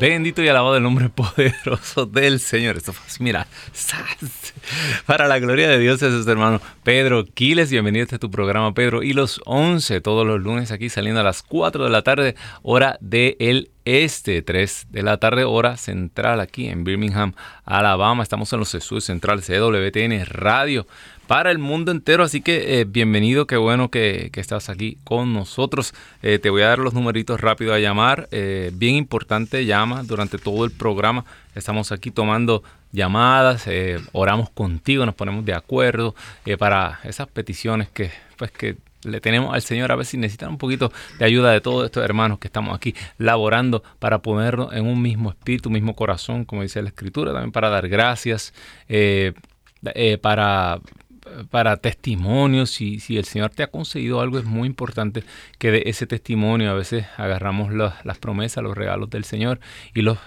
Bendito y alabado el nombre poderoso del Señor. Esto fue mira, para la gloria de Dios es sus hermano Pedro Quiles. Bienvenido a este tu programa, Pedro. Y los 11, todos los lunes aquí saliendo a las 4 de la tarde, hora del el este, 3 de la tarde, hora central aquí en Birmingham, Alabama. Estamos en los estudios centrales de WTN Radio para el mundo entero. Así que eh, bienvenido, qué bueno que, estás aquí con nosotros. Eh, te voy a dar los numeritos rápido a llamar. Eh, bien importante, llama durante todo el programa. Estamos aquí tomando llamadas, oramos contigo, nos ponemos de acuerdo para esas peticiones que, pues, que le tenemos al Señor a ver si necesitan un poquito de ayuda de todos estos hermanos que estamos aquí laborando para ponernos en un mismo espíritu, mismo corazón, como dice la Escritura, también para dar gracias, para para testimonios, si, si el Señor te ha concedido algo, es muy importante que de ese testimonio a veces agarramos las promesas, los regalos del Señor y los,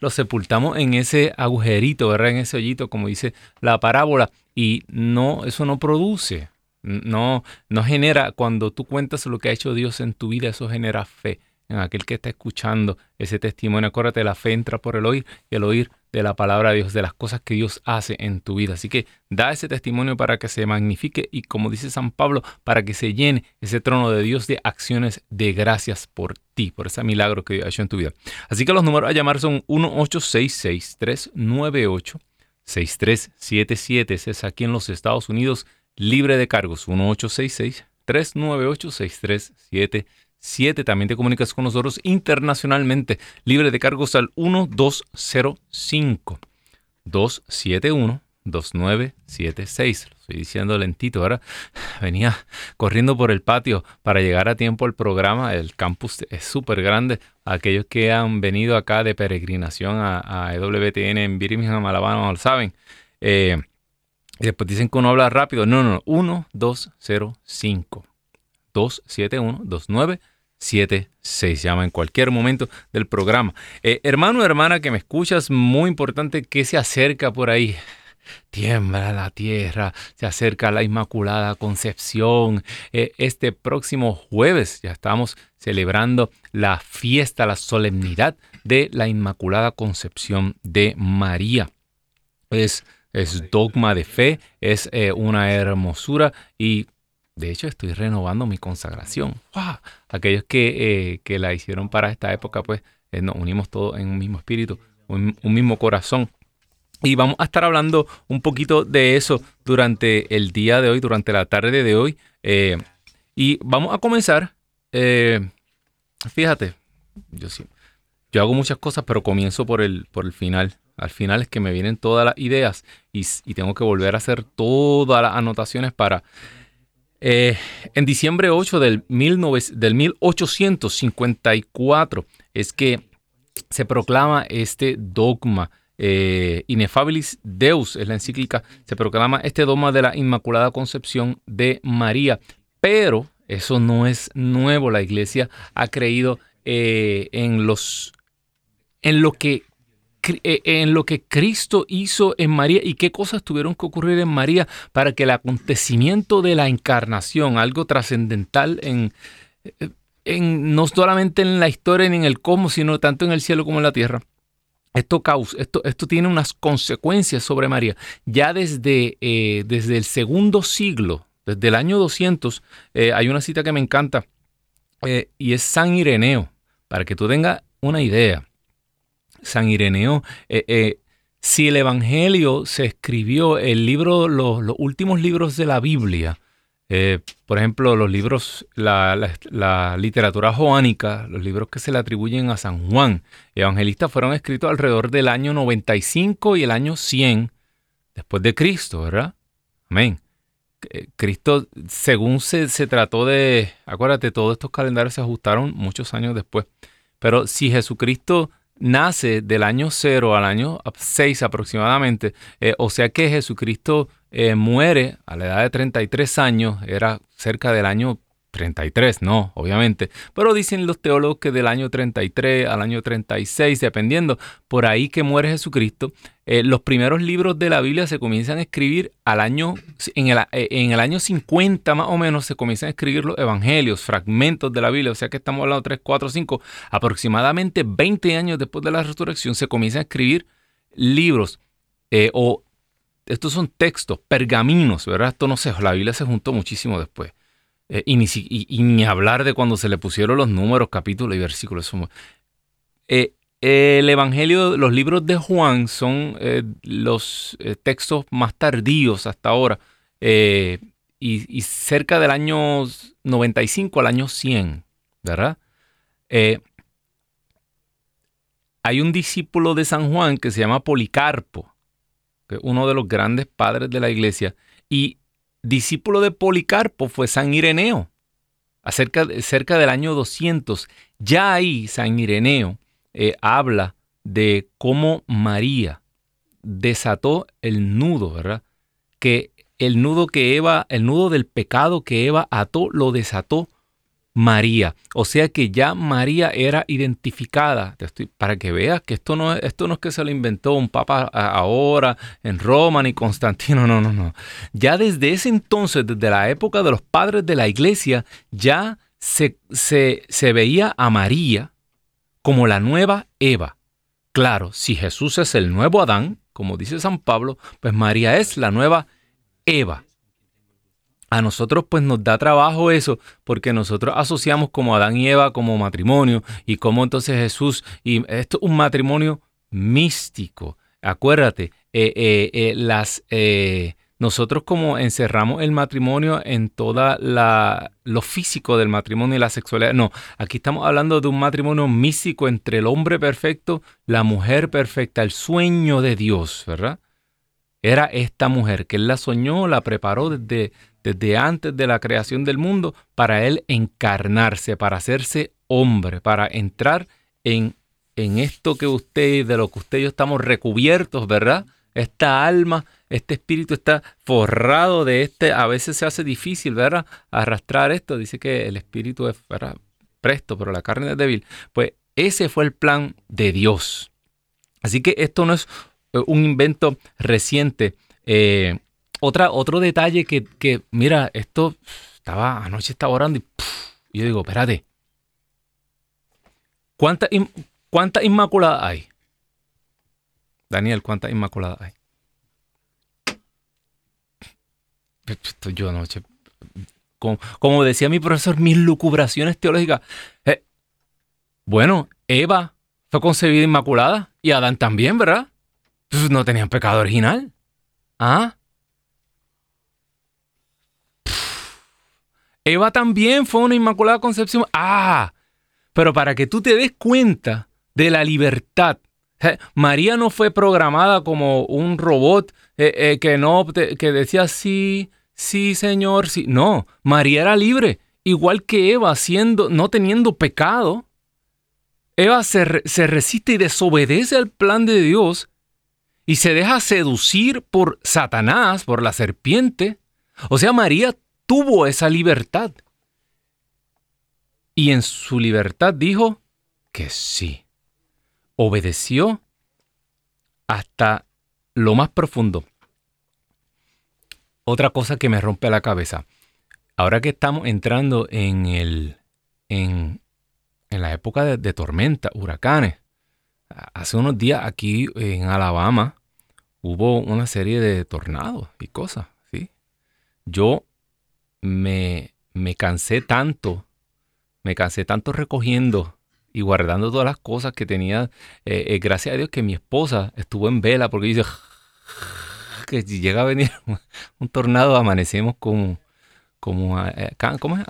los sepultamos en ese agujerito, ¿verdad? En ese hoyito, como dice la parábola, y no, eso no produce, no, no genera, cuando tú cuentas lo que ha hecho Dios en tu vida, eso genera fe en aquel que está escuchando ese testimonio. Acuérdate, la fe entra por el oír y el oír de la palabra de Dios, de las cosas que Dios hace en tu vida. Así que da ese testimonio para que se magnifique y como dice San Pablo, para que se llene ese trono de Dios de acciones de gracias por ti, por ese milagro que Dios ha hecho en tu vida. Así que los números a llamar son 1-866-398-6377. Ese es aquí en los Estados Unidos, libre de cargos. 1-866-398-6377. 7. También te comunicas con nosotros internacionalmente, libre de cargos al 1205 271 2976. Lo estoy diciendo lentito. Ahora venía corriendo por el patio para llegar a tiempo al programa. El campus es súper grande. Aquellos que han venido acá de peregrinación a, EWTN en Birmingham, Alabama, lo saben. Eh, y después dicen que uno habla rápido. No, no, no. 1205 271-2976. Llama en cualquier momento del programa. Eh, hermano hermana que me escuchas, muy importante que se acerca por ahí. Tiembla la tierra, se acerca la Inmaculada Concepción. Eh, este próximo jueves ya estamos celebrando la fiesta, la solemnidad de la Inmaculada Concepción de María. Es, es dogma de fe, es eh, una hermosura y de hecho, estoy renovando mi consagración. Aquellos que, eh, la hicieron para esta época, pues eh, nos unimos todos en un mismo espíritu, un, mismo corazón. Y vamos a estar hablando un poquito de eso durante el día de hoy, durante la tarde de hoy. Eh, y vamos a comenzar. fíjate, yo sí, yo hago muchas cosas, pero comienzo por el, por el final. Al final es que me vienen todas las ideas y, y tengo que volver a hacer todas las anotaciones para eh, en diciembre 8 del, 1854 es que se proclama este dogma. Eh, Inefabilis Deus es la encíclica, se proclama este dogma de la Inmaculada Concepción de María, pero eso no es nuevo, la iglesia ha creído eh, en, los, en lo que en lo que Cristo hizo en María y qué cosas tuvieron que ocurrir en María para que el acontecimiento de la encarnación, algo trascendental en, eh, no solamente en la historia ni en el cosmos, sino tanto en el cielo como en la tierra. Esto, causa, esto, esto tiene unas consecuencias sobre María. Ya desde, eh, desde el segundo siglo, desde el año 200, hay una cita que me encanta y es San Ireneo, para que tú tengas una idea. San Ireneo, eh, eh, si el Evangelio se escribió, el libro, los, últimos libros de la Biblia, eh, por ejemplo, los libros, la, literatura joánica, los libros que se le atribuyen a San Juan, evangelistas, fueron escritos alrededor del año 95 y el año 100 después de Cristo, ¿verdad? Amén. Cristo, según se, se trató de, acuérdate, todos estos calendarios se ajustaron muchos años después. Pero si Jesucristo nace del año 0 al año 6 aproximadamente, eh, o sea que Jesucristo eh, muere a la edad de 33 años, era cerca del año 33, no, obviamente. Pero dicen los teólogos que del año 33 al año 36, dependiendo, por ahí que muere Jesucristo, eh, los primeros libros de la Biblia se comienzan a escribir al año, en el, eh, año 50 más o menos, se comienzan a escribir los evangelios, fragmentos de la Biblia, o sea que estamos hablando de 3, 4, 5, aproximadamente 20 años después de la resurrección, se comienzan a escribir libros eh, o estos son textos, pergaminos, ¿verdad? Esto no sé, la Biblia se juntó muchísimo después. Eh, y, ni, hablar de cuando se le pusieron los números, capítulos y versículos. Eh, el Evangelio, los libros de Juan son eh, los textos más tardíos hasta ahora. Y, cerca del año 95 al año 100, ¿verdad? hay un discípulo de San Juan que se llama Policarpo, que es uno de los grandes padres de la iglesia, y discípulo de Policarpo fue San Ireneo, acerca, cerca del año 200. Ya ahí San Ireneo eh, habla de cómo María desató el nudo, ¿verdad? Que el nudo que Eva, el nudo del pecado que Eva ató, lo desató María. O sea que ya María era identificada. para que veas que esto no, esto no es que se lo inventó un papa ahora en Roma ni Constantino. No, no, no. Ya desde ese entonces, desde la época de los padres de la iglesia, ya se, se, se veía a María como la nueva Eva. Claro, si Jesús es el nuevo Adán, como dice San Pablo, pues María es la nueva Eva. A nosotros pues nos da trabajo eso porque nosotros asociamos como Adán y Eva como matrimonio y como entonces Jesús y esto es un matrimonio místico. Acuérdate, eh, eh, eh, las, nosotros como encerramos el matrimonio en toda la, lo físico del matrimonio y la sexualidad. No, aquí estamos hablando de un matrimonio místico entre el hombre perfecto, la mujer perfecta, el sueño de Dios, ¿verdad? Era esta mujer que él la soñó, la preparó desde, desde antes de la creación del mundo para él encarnarse, para hacerse hombre, para entrar en, en esto que usted, de lo que usted y yo estamos recubiertos, ¿verdad? Esta alma, este espíritu está forrado de este, a veces se hace difícil, ¿verdad? Arrastrar esto, dice que el espíritu es presto, pero la carne es débil. Pues ese fue el plan de Dios. Así que esto no es eh, un invento reciente. Eh, otra, otro detalle que, mira, esto estaba, anoche estaba orando y, yo digo, espérate, ¿cuántas cuánta inmaculadas hay? Daniel, ¿cuántas inmaculadas hay? Yo anoche, como, decía mi profesor, mis lucubraciones teológicas. Eh, bueno, Eva fue concebida inmaculada y Adán también, ¿verdad? No tenían pecado original. ¿Ah? Eva también fue una inmaculada concepción. Ah, pero para que tú te des cuenta de la libertad. María no fue programada como un robot eh, eh, que no que decía sí, sí, señor, sí. No, María era libre, igual que Eva, siendo, no teniendo pecado. Eva se, se resiste y desobedece al plan de Dios y se deja seducir por Satanás, por la serpiente. O sea, María tuvo esa libertad. Y en su libertad dijo que sí. Obedeció hasta lo más profundo. Otra cosa que me rompe la cabeza. Ahora que estamos entrando en, el, en, en la época de, de tormenta, huracanes, hace unos días aquí en Alabama hubo una serie de tornados y cosas, ¿sí? Yo me, me cansé tanto, me cansé tanto recogiendo y guardando todas las cosas que tenía. Eh, eh, gracias a Dios que mi esposa estuvo en vela porque dice que si llega a venir un tornado amanecemos como, como eh, ¿cómo es?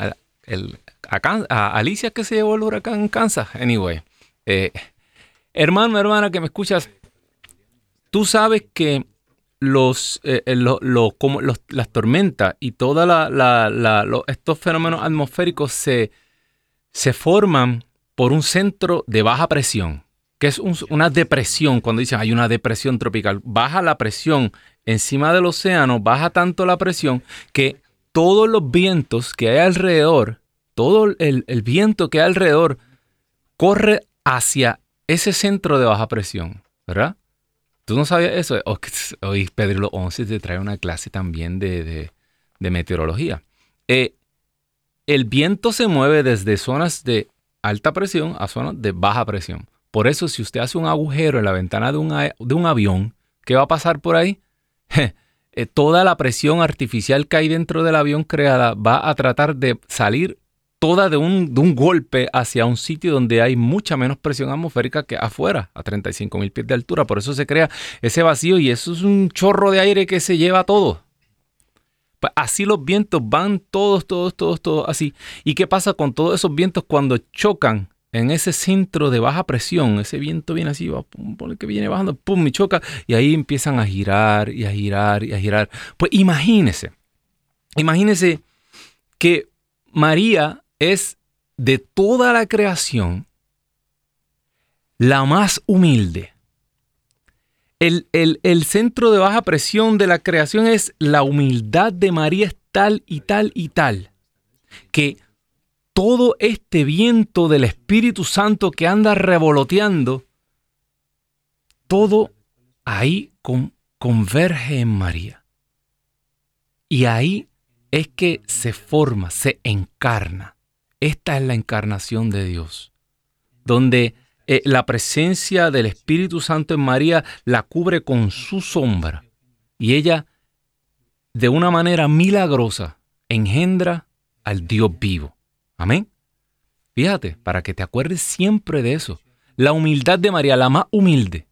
el, a, Alicia que se llevó el huracán en Kansas. Anyway, hermano, hermana que me escuchas, tú sabes que los, eh, eh, como las tormentas y todos la, estos fenómenos atmosféricos se, se forman por un centro de baja presión, que es una depresión, cuando dicen hay una depresión tropical, baja la presión encima del océano, baja tanto la presión que todos los vientos que hay alrededor todo el, viento que hay alrededor corre hacia ese centro de baja presión, ¿verdad? ¿Tú no sabías eso? Hoy Pedro 11 te trae una clase también de, meteorología. Eh, el viento se mueve desde zonas de alta presión a zonas de baja presión. Por eso, si usted hace un agujero en la ventana de un, avión, ¿qué va a pasar por ahí? Eh, toda la presión artificial que hay dentro del avión creada va a tratar de salir toda de un, de un golpe hacia un sitio donde hay mucha menos presión atmosférica que afuera, a 35 mil pies de altura. Por eso se crea ese vacío y eso es un chorro de aire que se lleva todo. Pues así los vientos van todos, todos, todos, todos así. ¿Y qué pasa con todos esos vientos cuando chocan en ese centro de baja presión, ese viento viene así, va, pum, que viene bajando, pum, y choca, y ahí empiezan a girar y a girar y a girar. Pues imagínese, imagínese que María es de toda la creación la más humilde. El, el, centro de baja presión de la creación es la humildad de María es tal y tal y tal, que todo este viento del Espíritu Santo que anda revoloteando, todo ahí converge en María. Y ahí es que se forma, se encarna. Esta es la encarnación de Dios, donde eh, la presencia del Espíritu Santo en María la cubre con su sombra y ella, de una manera milagrosa, engendra al Dios vivo. Amén. Fíjate, para que te acuerdes siempre de eso. La humildad de María, la más humilde.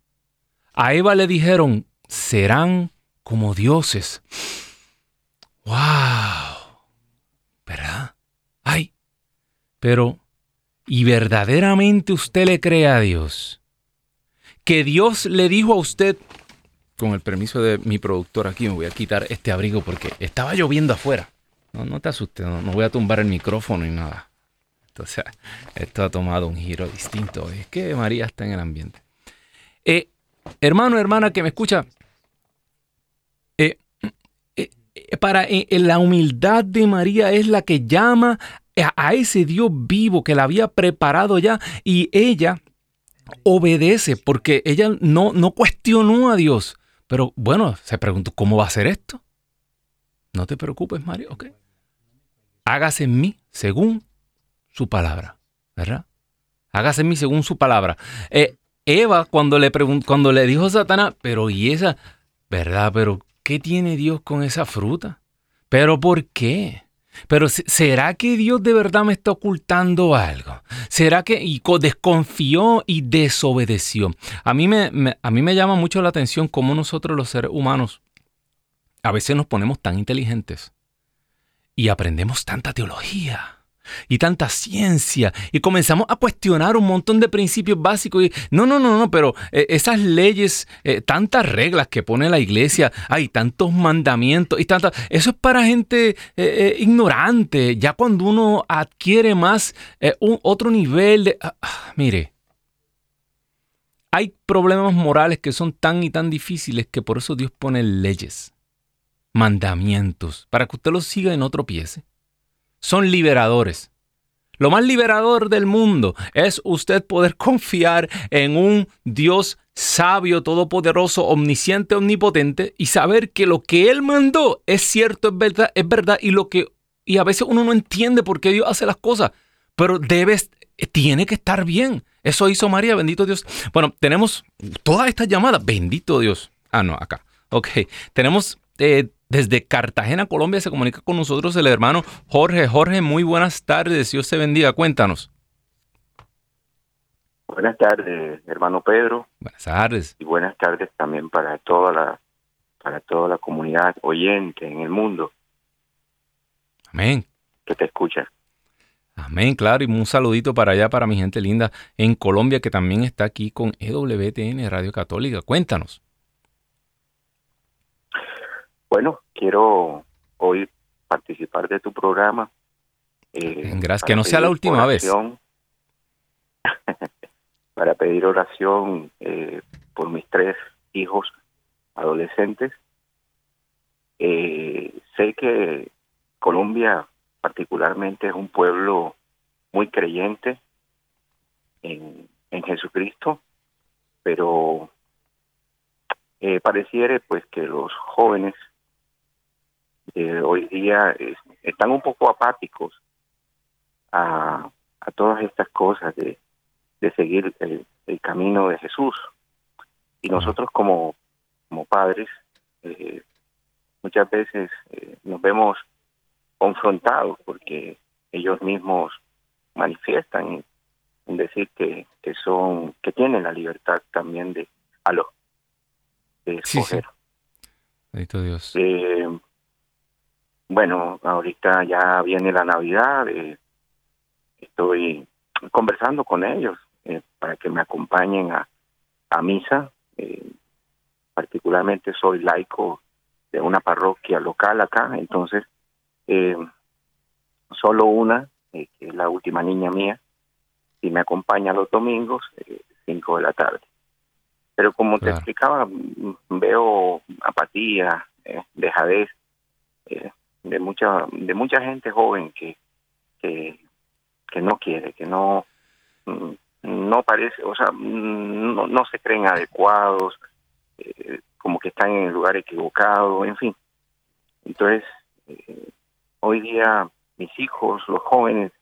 A Eva le dijeron, serán como dioses. ¡Wow! ¿Verdad? Pero, ¿y verdaderamente usted le cree a Dios? Que Dios le dijo a usted, con el permiso de mi productor aquí, me voy a quitar este abrigo porque estaba lloviendo afuera. No, no te asustes, no, voy a tumbar el micrófono ni nada. Entonces, esto ha tomado un giro distinto. Es que María está en el ambiente. Eh, hermano, hermana que me escucha, eh, eh, para la humildad de María es la que llama a, ese Dios vivo que la había preparado ya y ella obedece porque ella no, no cuestionó a Dios. Pero bueno, se preguntó, ¿cómo va a ser esto? No te preocupes, María, ok hágase en mí según su palabra, ¿verdad? Hágase en mí según su palabra. Eh, Eva, cuando le, cuando le dijo a Satanás, pero y esa, ¿verdad? Pero, ¿qué tiene Dios con esa fruta? ¿Pero por qué? Pero ¿será que Dios de verdad me está ocultando algo? ¿Será que y desconfió y desobedeció? A mí me, a mí me llama mucho la atención cómo nosotros los seres humanos a veces nos ponemos tan inteligentes y aprendemos tanta teología y tanta ciencia y comenzamos a cuestionar un montón de principios básicos y no, no, no, no, pero eh, esas leyes, eh, tantas reglas que pone la iglesia, hay tantos mandamientos y tantas, eso es para gente eh, ignorante, ya cuando uno adquiere más un otro nivel de, ah, ah, mire, hay problemas morales que son tan y tan difíciles que por eso Dios pone leyes mandamientos para que usted los siga y no tropiece. Son liberadores. Lo más liberador del mundo es usted poder confiar en un Dios sabio, todopoderoso, omnisciente, omnipotente y saber que lo que Él mandó es cierto, es verdad, es verdad y lo que y a veces uno no entiende por qué Dios hace las cosas, pero debe, tiene que estar bien. Eso hizo María, bendito Dios. Bueno, tenemos todas estas llamadas, bendito Dios. Ah, no, acá. Ok, tenemos eh, desde Cartagena, Colombia, se comunica con nosotros el hermano Jorge. Jorge, muy buenas tardes. Dios te bendiga. Cuéntanos. Buenas tardes, hermano Pedro. Buenas tardes. Y buenas tardes también para toda la para toda la comunidad oyente en el mundo. Amén. Que te escucha. Amén, claro, y un saludito para allá, para mi gente linda en Colombia, que también está aquí con EWTN Radio Católica. Cuéntanos. Bueno, quiero hoy participar de tu programa. Eh, Gracias, que no sea la última vez. para pedir oración eh, por mis tres hijos adolescentes. Eh, sé que Colombia particularmente es un pueblo muy creyente en, Jesucristo, pero eh, pareciera pues que los jóvenes hoy día están un poco apáticos a, todas estas cosas de, seguir el, camino de Jesús. Y nosotros como, como padres eh, muchas veces eh, nos vemos confrontados porque ellos mismos manifiestan en decir que, que son que tienen la libertad también de a los de escoger. Dios. Eh, bueno, ahorita ya viene la Navidad, eh, estoy conversando con ellos eh, para que me acompañen a, a misa. Eh, particularmente soy laico de una parroquia local acá, entonces solo una, que es la última niña mía, y me acompaña los domingos, cinco de la tarde. Pero como te explicaba, veo apatía, dejadez, de mucha de mucha gente joven que que, no quiere que no mm, no parece o sea no, no se creen adecuados eh, como que están en el lugar equivocado en fin. Entonces eh, hoy día mis hijos los jóvenes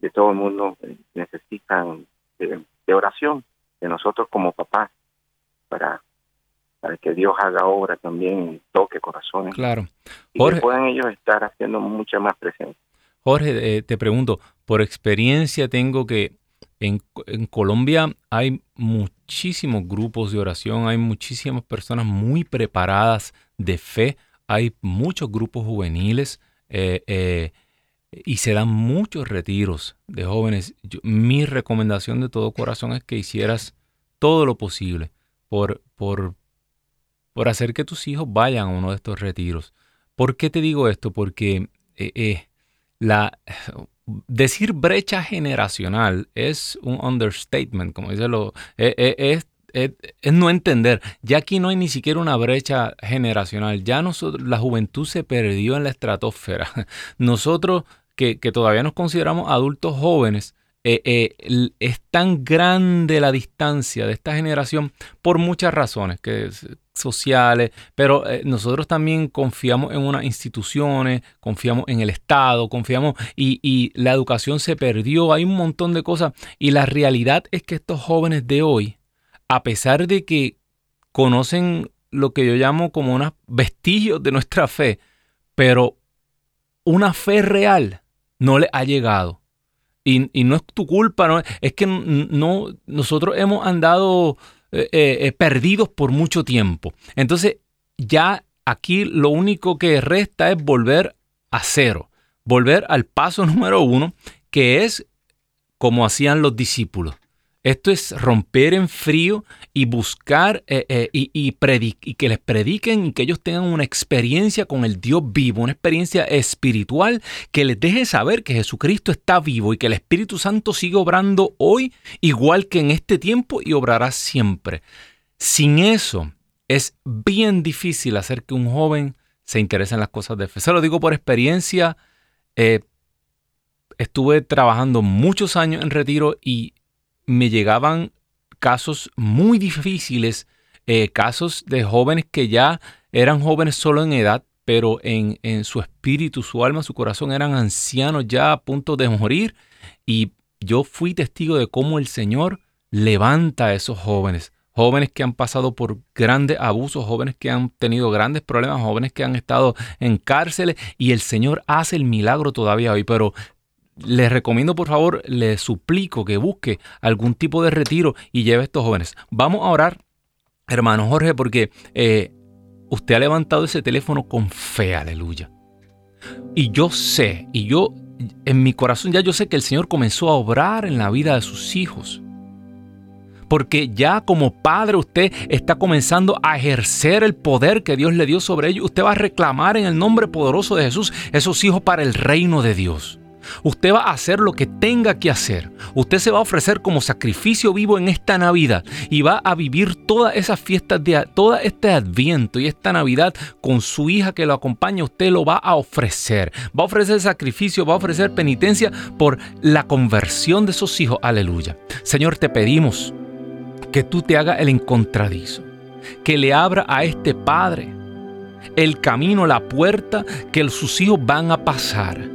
de todo el mundo eh, necesitan de, de oración de nosotros como papás para para que Dios haga obra también y toque corazones. Claro. y que puedan ellos estar haciendo mucha más presencia. Jorge, eh, te pregunto, por experiencia tengo que en, en, Colombia hay muchísimos grupos de oración, hay muchísimas personas muy preparadas de fe, hay muchos grupos juveniles eh, eh, y se dan muchos retiros de jóvenes. mi recomendación de todo corazón es que hicieras todo lo posible por, por por hacer que tus hijos vayan a uno de estos retiros. ¿Por qué te digo esto? Porque eh, eh, la, decir brecha generacional es un understatement, como dice lo, eh, es, es, no entender. Ya aquí no hay ni siquiera una brecha generacional. Ya nosotros, la juventud se perdió en la estratosfera. Nosotros que, que todavía nos consideramos adultos jóvenes, es tan grande la distancia de esta generación por muchas razones, que sociales, pero eh, nosotros también confiamos en unas instituciones, confiamos en el Estado, confiamos y, la educación se perdió, hay un montón de cosas y la realidad es que estos jóvenes de hoy, a pesar de que conocen lo que yo llamo como unos vestigios de nuestra fe, pero una fe real no les ha llegado. Y, no es tu culpa, es que no, nosotros hemos andado eh, eh, eh, perdidos por mucho tiempo. Entonces, ya aquí lo único que resta es volver a cero, volver al paso número uno, que es como hacían los discípulos. Esto es romper en frío y buscar eh, eh, y, que les prediquen y que ellos tengan una experiencia con el Dios vivo, una experiencia espiritual que les deje saber que Jesucristo está vivo y que el Espíritu Santo sigue obrando hoy igual que en este tiempo y obrará siempre. Sin eso es bien difícil hacer que un joven se interese en las cosas de fe. Se lo digo por experiencia. Eh, estuve trabajando muchos años en retiro y me llegaban casos muy difíciles, eh, casos de jóvenes que ya eran jóvenes solo en edad, pero en, en, su espíritu, su alma, su corazón eran ancianos ya a punto de morir. Y yo fui testigo de cómo el Señor levanta a esos jóvenes. Jóvenes que han pasado por grandes abusos, jóvenes que han tenido grandes problemas, jóvenes que han estado en cárceles y el Señor hace el milagro todavía hoy. Pero les recomiendo, por favor, les suplico que busque algún tipo de retiro y lleve a estos jóvenes. Vamos a orar, hermano Jorge, porque eh, usted ha levantado ese teléfono con fe, aleluya. Y yo sé, y yo en mi corazón ya yo sé que el Señor comenzó a obrar en la vida de sus hijos. Porque ya como padre usted está comenzando a ejercer el poder que Dios le dio sobre ellos. Usted va a reclamar en el nombre poderoso de Jesús esos hijos para el reino de Dios. Usted va a hacer lo que tenga que hacer. Usted se va a ofrecer como sacrificio vivo en esta Navidad y va a vivir todas esas fiestas de todo este Adviento y esta Navidad con su hija que lo acompaña. Usted lo va a ofrecer. Va a ofrecer sacrificio, va a ofrecer penitencia por la conversión de sus hijos. Aleluya. Señor, te pedimos que tú te hagas el encontradizo, que le abra a este padre el camino, la puerta que sus hijos van a pasar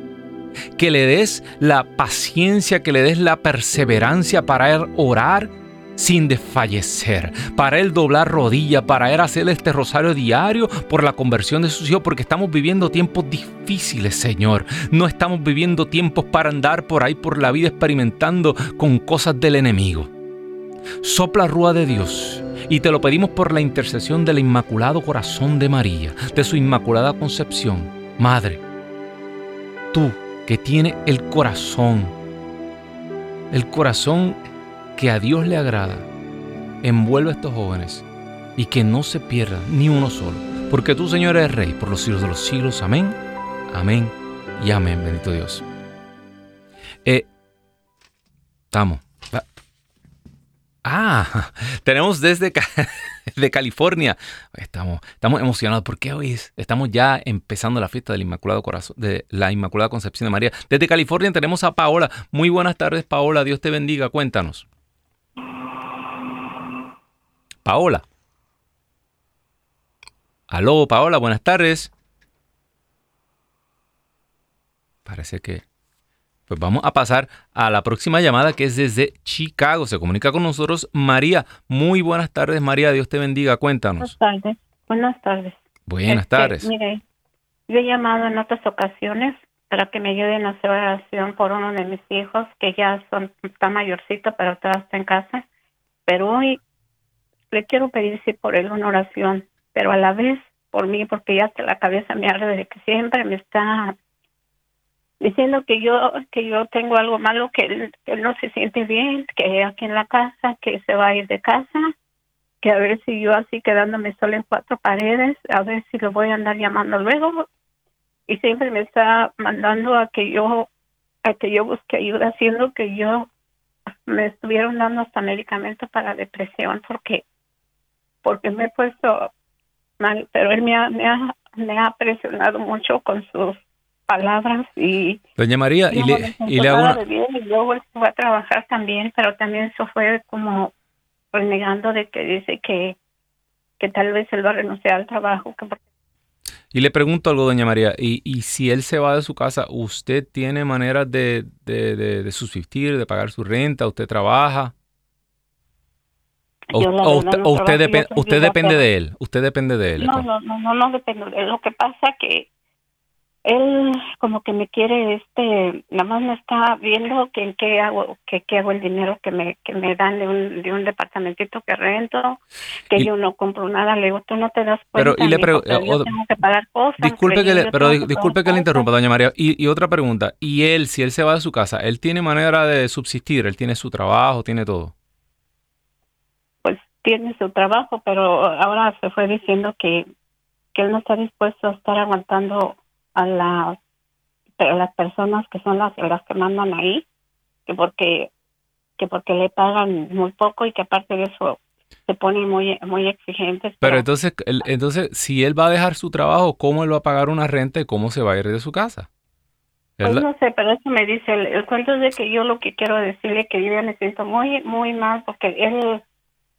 que le des la paciencia, que le des la perseverancia para orar sin desfallecer, para él doblar rodilla, para él hacer este rosario diario por la conversión de sus hijos, porque estamos viviendo tiempos difíciles, Señor. No estamos viviendo tiempos para andar por ahí por la vida experimentando con cosas del enemigo. Sopla rúa de Dios y te lo pedimos por la intercesión del Inmaculado Corazón de María, de su Inmaculada Concepción. Madre, tú que tiene el corazón, el corazón que a Dios le agrada, envuelve a estos jóvenes y que no se pierda ni uno solo. Porque tú, Señor, eres Rey por los siglos de los siglos. Amén, amén y amén. Bendito Dios. Eh, estamos. Ah, tenemos desde de California. Estamos, estamos emocionados porque hoy estamos ya empezando la fiesta del Inmaculado Corazón, de la Inmaculada Concepción de María. Desde California tenemos a Paola. Muy buenas tardes, Paola. Dios te bendiga. Cuéntanos. Paola. Aló, Paola, buenas tardes. Parece que pues vamos a pasar a la próxima llamada que es desde Chicago. Se comunica con nosotros María. Muy buenas tardes, María. Dios te bendiga. Cuéntanos. Buenas tardes. Buenas tardes. Buenas este, tardes. Mire, yo he llamado en otras ocasiones para que me ayuden a hacer oración por uno de mis hijos que ya son, está mayorcito, pero todavía está en casa. Pero hoy le quiero pedir sí por él una oración, pero a la vez por mí, porque ya la cabeza me arde de que siempre me está diciendo que yo que yo tengo algo malo, que él, no se siente bien, que aquí en la casa, que se va a ir de casa, que a ver si yo así quedándome sola en cuatro paredes, a ver si lo voy a andar llamando luego. Y siempre me está mandando a que yo a que yo busque ayuda, haciendo que yo me estuvieron dando hasta medicamentos para depresión porque porque me he puesto mal, pero él me ha, me ha, me ha presionado mucho con sus palabras y... Doña María, y le, y le hago una... y luego fue a trabajar también, pero también eso fue como renegando de que dice que, que tal vez él va a renunciar al trabajo. Y le pregunto algo, doña María, y, y si él se va de su casa, ¿usted tiene maneras de, de, de, de subsistir, de pagar su renta? ¿Usted trabaja? O, usted, usted, usted depende de él, usted depende de él. No, no, no, no, depende de él. Lo que pasa que él como que me quiere este nada más me está viendo que en qué hago que qué hago el dinero que me que me dan de un de un departamentito que rento que yo no compro nada le digo tú no te das cuenta pero y le yo tengo que pagar cosas disculpe que le, pero disculpe que le interrumpa doña María y, y otra pregunta y él si él se va de su casa él tiene manera de subsistir él tiene su trabajo tiene todo pues tiene su trabajo pero ahora se fue diciendo que que él no está dispuesto a estar aguantando a las, las personas que son las, las que mandan ahí, que porque, que porque le pagan muy poco y que aparte de eso se ponen muy, muy exigentes. Pero, entonces, entonces, si él va a dejar su trabajo, ¿cómo él va a pagar una renta y cómo se va a ir de su casa? Pues no sé, pero eso me dice, el, cuento es de que yo lo que quiero decirle que yo me siento muy, muy mal porque él,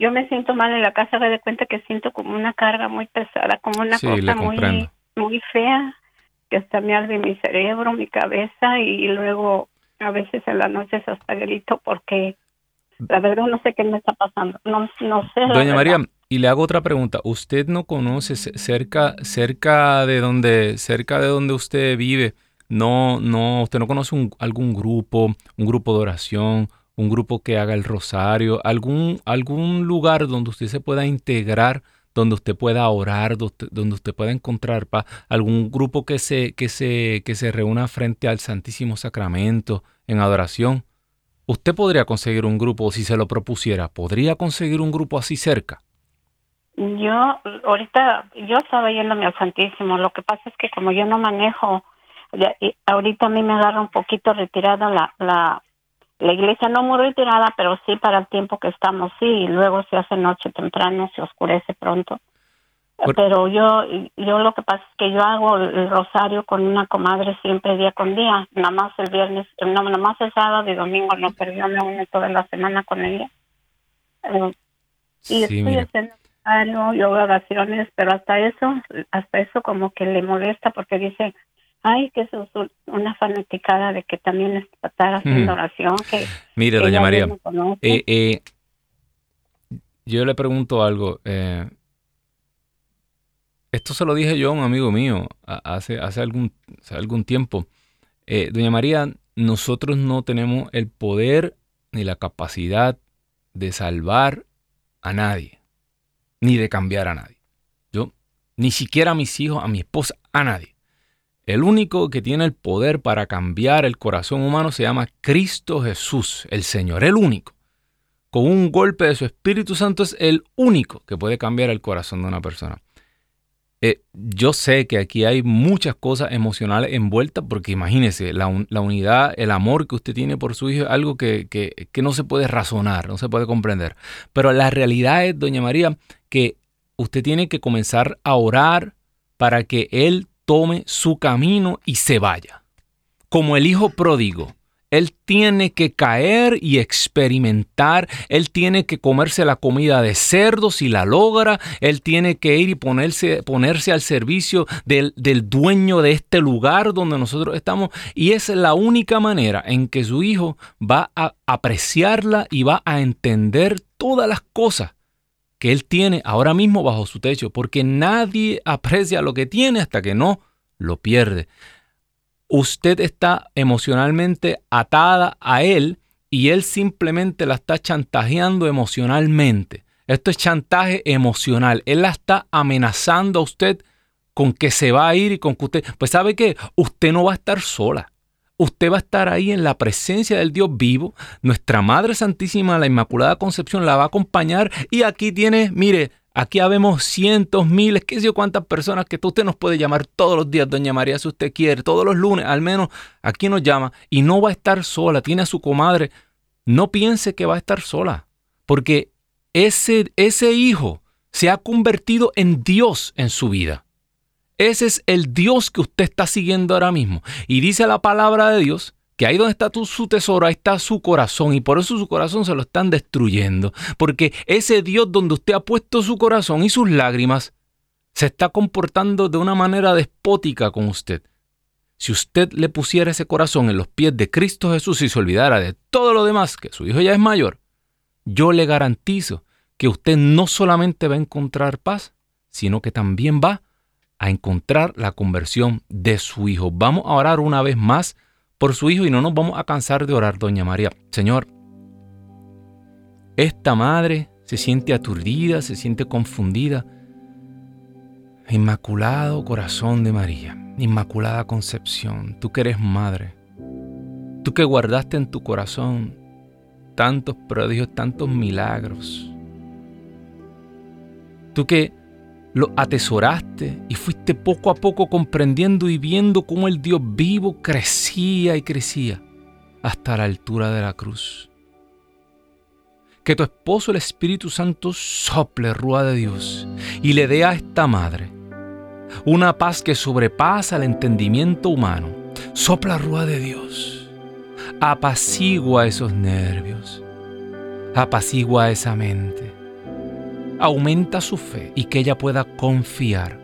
yo me siento mal en la casa, me de cuenta que siento como una carga muy pesada, como una cosa muy, muy fea que hasta me arde mi cerebro, mi cabeza y luego a veces en la noche hasta grito porque la verdad no sé qué me está pasando. No, no sé. Doña María, y le hago otra pregunta. ¿Usted no conoce cerca cerca de donde cerca de donde usted vive? No no usted no conoce algún grupo, un grupo de oración, un grupo que haga el rosario, algún algún lugar donde usted se pueda integrar donde usted pueda orar, donde usted pueda encontrar paz, algún grupo que se, que, se, que se reúna frente al Santísimo Sacramento en adoración. Usted podría conseguir un grupo, si se lo propusiera, ¿podría conseguir un grupo así cerca? Yo, ahorita, yo estaba yéndome al Santísimo. Lo que pasa es que como yo no manejo ahorita a mí me agarra un poquito retirada la, la, la iglesia, no muy retirada, pero sí para el tiempo que estamos, sí, y luego se hace noche temprano, se oscurece pronto. Pero yo, yo lo que pasa es que yo hago el rosario con una comadre siempre día con día, nada más el viernes, no, nada más el sábado y domingo, no, pero yo me uno toda la semana con ella. Eh, y estoy haciendo rosario, yo hago oraciones, pero hasta eso, hasta eso como que le molesta porque dice, ay, que es una fanaticada de que también estar haciendo oración. Que, Mire, doña María, eh, eh, yo le pregunto algo. Eh, esto se lo dije yo a un amigo mío hace, hace, algún, algún tiempo. Eh, doña María, nosotros no tenemos el poder ni la capacidad de salvar a nadie, ni de cambiar a nadie. Yo, ni siquiera a mis hijos, a mi esposa, a nadie. El único que tiene el poder para cambiar el corazón humano se llama Cristo Jesús, el Señor, el único. Con un golpe de su Espíritu Santo es el único que puede cambiar el corazón de una persona. Eh, yo sé que aquí hay muchas cosas emocionales envueltas, porque imagínese, la, unidad, el amor que usted tiene por su hijo es algo que, que, no se puede razonar, no se puede comprender. Pero la realidad es, doña María, que usted tiene que comenzar a orar para que él tome su camino y se vaya. Como el hijo pródigo, él tiene que caer y experimentar. Él tiene que comerse la comida de cerdo si la logra. Él tiene que ir y ponerse, ponerse al servicio del, del dueño de este lugar donde nosotros estamos. Y es la única manera en que su hijo va a apreciarla y va a entender todas las cosas que él tiene ahora mismo bajo su techo. Porque nadie aprecia lo que tiene hasta que no lo pierde usted está emocionalmente atada a él y él simplemente la está chantajeando emocionalmente. Esto es chantaje emocional. Él la está amenazando a usted con que se va a ir y con que usted... Pues sabe qué, usted no va a estar sola. Usted va a estar ahí en la presencia del Dios vivo. Nuestra Madre Santísima, la Inmaculada Concepción, la va a acompañar. Y aquí tiene, mire, Aquí habemos cientos, miles, qué sé yo cuántas personas que usted nos puede llamar todos los días, doña María, si usted quiere, todos los lunes, al menos aquí nos llama y no va a estar sola, tiene a su comadre. No piense que va a estar sola, porque ese, ese hijo se ha convertido en Dios en su vida. Ese es el Dios que usted está siguiendo ahora mismo. Y dice la palabra de Dios que ahí donde está su tesoro, ahí está su corazón y por eso su corazón se lo están destruyendo. Porque ese Dios donde usted ha puesto su corazón y sus lágrimas se está comportando de una manera despótica con usted. Si usted le pusiera ese corazón en los pies de Cristo Jesús y se olvidara de todo lo demás, que su hijo ya es mayor, yo le garantizo que usted no solamente va a encontrar paz, sino que también va a encontrar la conversión de su hijo. Vamos a orar una vez más por su Hijo y no nos vamos a cansar de orar, doña María. Señor, esta madre se siente aturdida, se siente confundida. Inmaculado corazón de María, Inmaculada Concepción, tú que eres madre, tú que guardaste en tu corazón tantos prodigios, tantos milagros, tú que lo atesoraste y fuiste poco a poco comprendiendo y viendo cómo el Dios vivo crecía y crecía hasta la altura de la cruz. Que tu esposo, el Espíritu Santo, sople rúa de Dios y le dé a esta madre una paz que sobrepasa el entendimiento humano. Sopla rúa de Dios. Apacigua esos nervios. Apacigua esa mente aumenta su fe y que ella pueda confiar.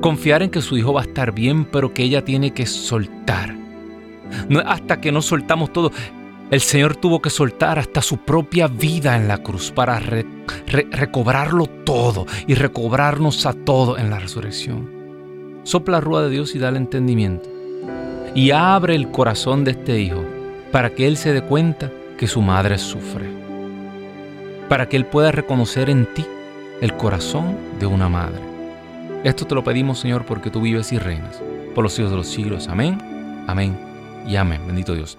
Confiar en que su hijo va a estar bien, pero que ella tiene que soltar. Hasta que no soltamos todo. El Señor tuvo que soltar hasta su propia vida en la cruz para recobrarlo todo y recobrarnos a todo en la resurrección. Sopla la rúa de Dios y dale entendimiento. Y abre el corazón de este hijo para que él se dé cuenta que su madre sufre para que Él pueda reconocer en ti el corazón de una madre. Esto te lo pedimos, Señor, porque tú vives y reinas por los siglos de los siglos. Amén, amén y amén. Bendito Dios.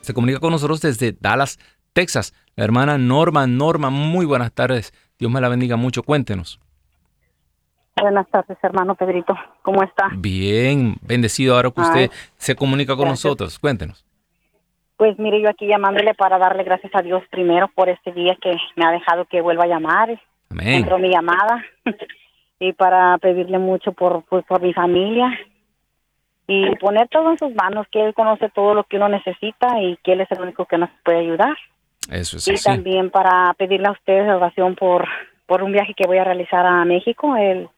Se comunica con nosotros desde Dallas, Texas, la hermana Norma. Norma, muy buenas tardes. Dios me la bendiga mucho. Cuéntenos. Buenas tardes, hermano Pedrito. ¿Cómo está? Bien, bendecido ahora que usted se comunica con nosotros. Cuéntenos. Pues mire, yo aquí llamándole para darle gracias a Dios primero por este día que me ha dejado que vuelva a llamar. Amén. Entró mi llamada y para pedirle mucho por, pues, por mi familia y poner todo en sus manos, que Él conoce todo lo que uno necesita y que Él es el único que nos puede ayudar. Eso es y así. también para pedirle a ustedes oración por, por un viaje que voy a realizar a México el,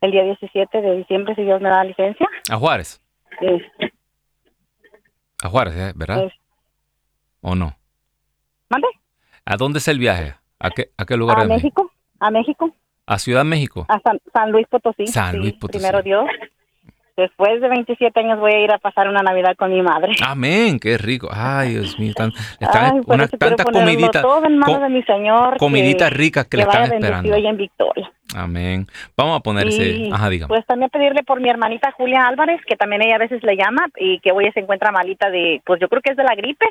el día 17 de diciembre, si Dios me da licencia. A Juárez. Eh, A Juárez, ¿eh? ¿verdad? eh, ¿O no? ¿Mande? ¿A dónde es el viaje? ¿A qué, a qué lugar A de México? México, a México, ¿A Ciudad México? a San, San Luis Potosí. San sí, Luis Potosí. Primero Dios. Después de 27 años voy a ir a pasar una Navidad con mi madre. Amén, qué rico. Ay, Dios mío, están por unas tantas comiditas, todo en manos de mi Señor. comiditas ricas que, le están esperando. bendecido y en victoria. Amén. Vamos a poner ese, Y, ajá, dígame. Pues también pedirle por mi hermanita Julia Álvarez, que también ella a veces le llama y que hoy se encuentra malita de, pues yo creo que es de la gripe,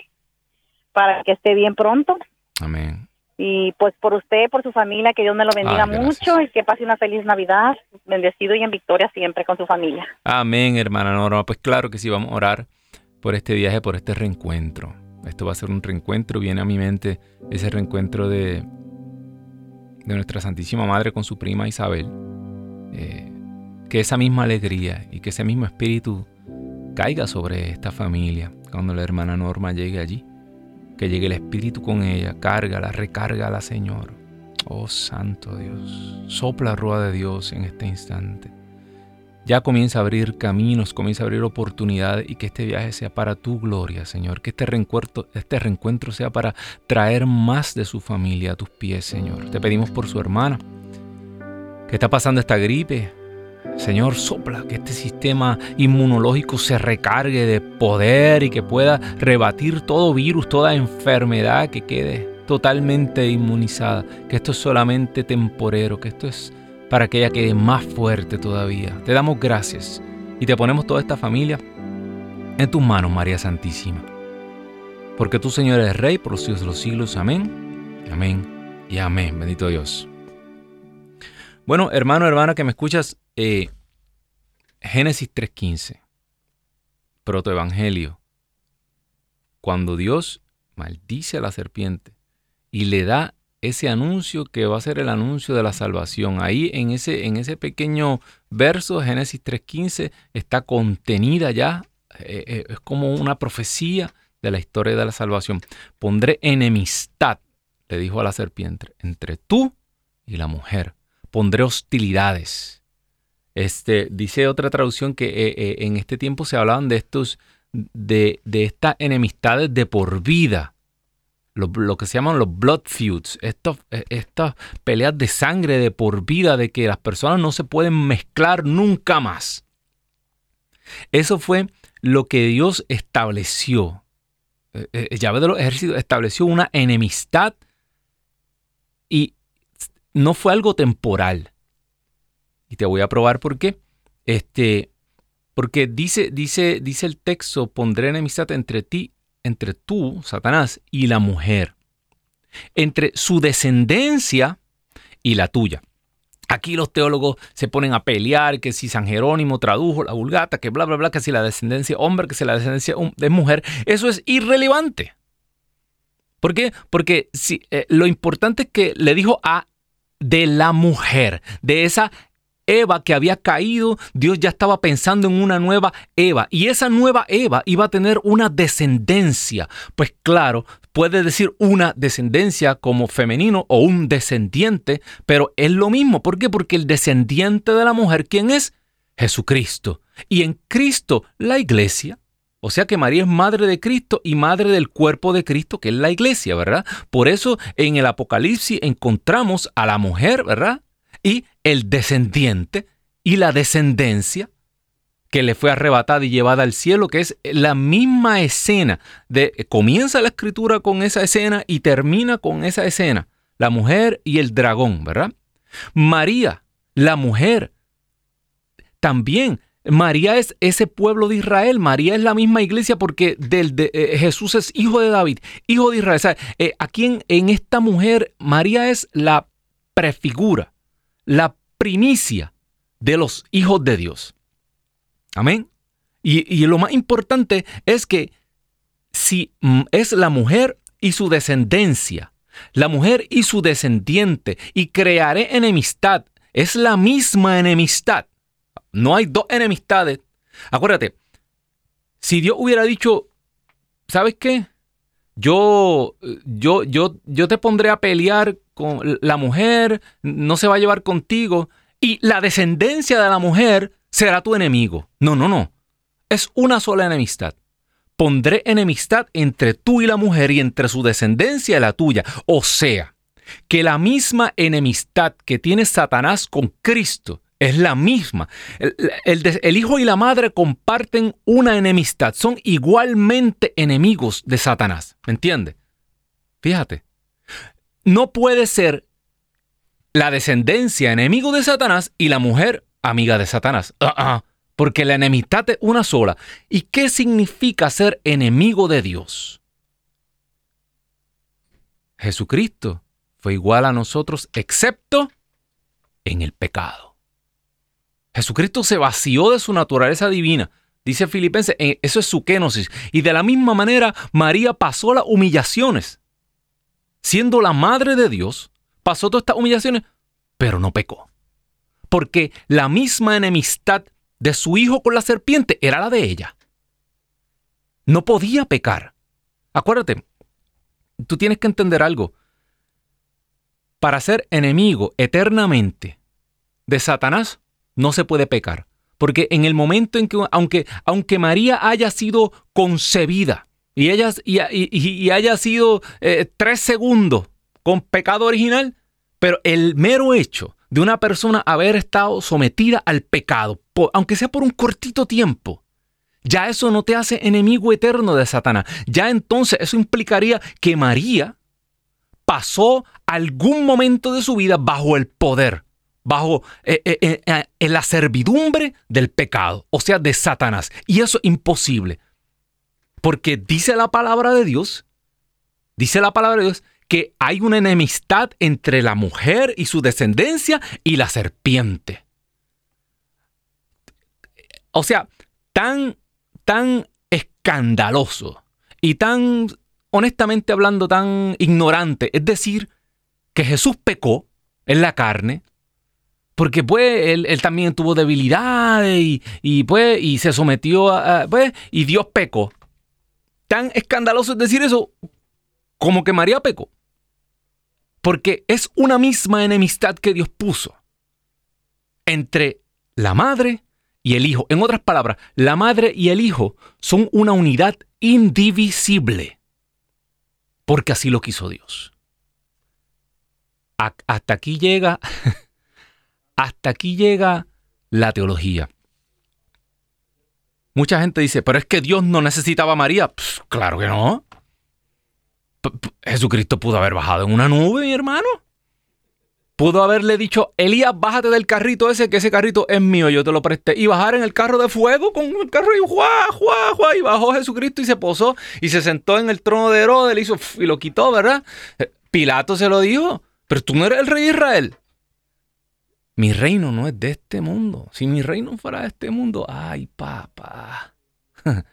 para que esté bien pronto. Amén. Y pues por usted, por su familia, que Dios me lo bendiga Ay, mucho y que pase una feliz Navidad, bendecido y en victoria siempre con su familia. Amén, hermana Norma. Pues claro que sí, vamos a orar por este viaje, por este reencuentro. Esto va a ser un reencuentro. Viene a mi mente ese reencuentro de, de nuestra Santísima Madre con su prima Isabel. Eh, que esa misma alegría y que ese mismo espíritu caiga sobre esta familia cuando la hermana Norma llegue allí. Que llegue el espíritu con ella, cárgala, recárgala, Señor. Oh Santo Dios, sopla rueda de Dios en este instante ya comienza a abrir caminos, comienza a abrir oportunidades y que este viaje sea para tu gloria, Señor. Que este reencuentro, este reencuentro sea para traer más de su familia a tus pies, Señor. Te pedimos por su hermana que está pasando esta gripe. Señor, sopla que este sistema inmunológico se recargue de poder y que pueda rebatir todo virus, toda enfermedad que quede totalmente inmunizada. Que esto es solamente temporero, que esto es para que ella quede más fuerte todavía. Te damos gracias y te ponemos toda esta familia en tus manos, María Santísima. Porque tú, Señor, eres Rey por los siglos de los siglos. Amén, amén y amén. Bendito Dios. Bueno, hermano, hermana, que me escuchas, eh, Génesis 3.15, protoevangelio. Cuando Dios maldice a la serpiente y le da ese anuncio que va a ser el anuncio de la salvación. Ahí en ese, en ese pequeño verso, Génesis 3.15, está contenida ya, eh, eh, es como una profecía de la historia de la salvación. Pondré enemistad, le dijo a la serpiente, entre tú y la mujer. Pondré hostilidades. Este, dice otra traducción que eh, eh, en este tiempo se hablaban de estos, de, de estas enemistades de por vida lo, que se llaman los blood feuds, estos, estas peleas de sangre de por vida, de que las personas no se pueden mezclar nunca más. Eso fue lo que Dios estableció. Eh, Yahvé de los ejércitos estableció una enemistad y no fue algo temporal. Y te voy a probar por qué. Este, porque dice, dice, dice el texto, pondré enemistad entre ti entre tú, Satanás, y la mujer, entre su descendencia y la tuya. Aquí los teólogos se ponen a pelear que si San Jerónimo tradujo la vulgata, que bla, bla, bla, que si la descendencia hombre, que si la descendencia de mujer. Eso es irrelevante. ¿Por qué? Porque si, eh, lo importante es que le dijo a de la mujer, de esa Eva que había caído, Dios ya estaba pensando en una nueva Eva. Y esa nueva Eva iba a tener una descendencia. Pues claro, puede decir una descendencia como femenino o un descendiente, pero es lo mismo. ¿Por qué? Porque el descendiente de la mujer, ¿quién es? Jesucristo. Y en Cristo, la iglesia. O sea que María es madre de Cristo y madre del cuerpo de Cristo, que es la iglesia, ¿verdad? Por eso en el Apocalipsis encontramos a la mujer, ¿verdad? y el descendiente y la descendencia que le fue arrebatada y llevada al cielo, que es la misma escena. De, comienza la escritura con esa escena y termina con esa escena. La mujer y el dragón, ¿verdad? María, la mujer, también. María es ese pueblo de Israel, María es la misma iglesia porque del, de, eh, Jesús es hijo de David, hijo de Israel. O sea, eh, aquí en, en esta mujer, María es la prefigura, la primicia de los hijos de Dios. Amén. Y, lo más importante es que si mm, es la mujer y su descendencia, la mujer y su descendiente, y crearé enemistad, es la misma enemistad. No hay dos enemistades. Acuérdate, si Dios hubiera dicho, ¿sabes qué? Yo, yo, yo, yo te pondré a pelear la mujer, no se va a llevar contigo, y la descendencia de la mujer será tu enemigo. No, no, no. Es una sola enemistad. Pondré enemistad entre tú y la mujer y entre su descendencia y la tuya. O sea, que la misma enemistad que tiene Satanás con Cristo es la misma. El, hijo y la madre comparten una enemistad, son igualmente enemigos de Satanás. ¿Me entiende? Fíjate. No puede ser la descendencia enemigo de Satanás y la mujer amiga de Satanás. Ah, ah, porque la enemistad es una sola. ¿Y qué significa ser enemigo de Dios? Jesucristo fue igual a nosotros excepto en el pecado. Jesucristo se vació de su naturaleza divina. Dice Filipenses, eh, eso es su kenosis. Y de la misma manera, María pasó las humillaciones. Siendo la madre de Dios, pasó todas estas humillaciones, pero no pecó. Porque la misma enemistad de su hijo con la serpiente era la de ella. No podía pecar. Acuérdate, tú tienes que entender algo para ser enemigo eternamente de Satanás, no se puede pecar. Porque en el momento en que, aunque, aunque María haya sido concebida y, ella, y, haya sido eh, tres segundos con pecado original, pero el mero hecho de una persona haber estado sometida al pecado, aunque sea por un cortito tiempo, ya eso no te hace enemigo eterno de Satanás. Ya entonces eso implicaría que María pasó algún momento de su vida bajo el poder, bajo eh, eh, la servidumbre del pecado, o sea, de Satanás. Y eso es imposible. Porque dice la palabra de Dios, dice la palabra de Dios, que hay una enemistad entre la mujer y su descendencia y la serpiente. O sea, tan, tan escandaloso y tan honestamente hablando, tan ignorante. Es decir, que Jesús pecó en la carne, porque pues él, también tuvo debilidades y, pues y se sometió a, pues, y Dios pecó. Tan escandaloso es decir eso como que María pecó. Porque es una misma enemistad que Dios puso entre la madre y el hijo. En otras palabras, la madre y el hijo son una unidad indivisible porque así lo quiso Dios. hasta aquí llega, hasta aquí llega la teología. Mucha gente dice, pero es que Dios no necesitaba a María. claro que no. Jesucristo pudo haber bajado en una nube, mi hermano. Pudo haberle dicho, Elías, bájate del carrito ese, que ese carrito es mío, yo te lo presté. Y bajar en el carro de fuego con el carro y ¡juá, juá, juá! Y bajó Jesucristo y se posó y se sentó en el trono de Herodes y, hizo, y lo quitó, ¿verdad? Eh, Pilato se lo dijo, pero tú no eres el rey de Israel. Mi reino no es de este mundo. Si mi reino fuera de este mundo, ay, papá.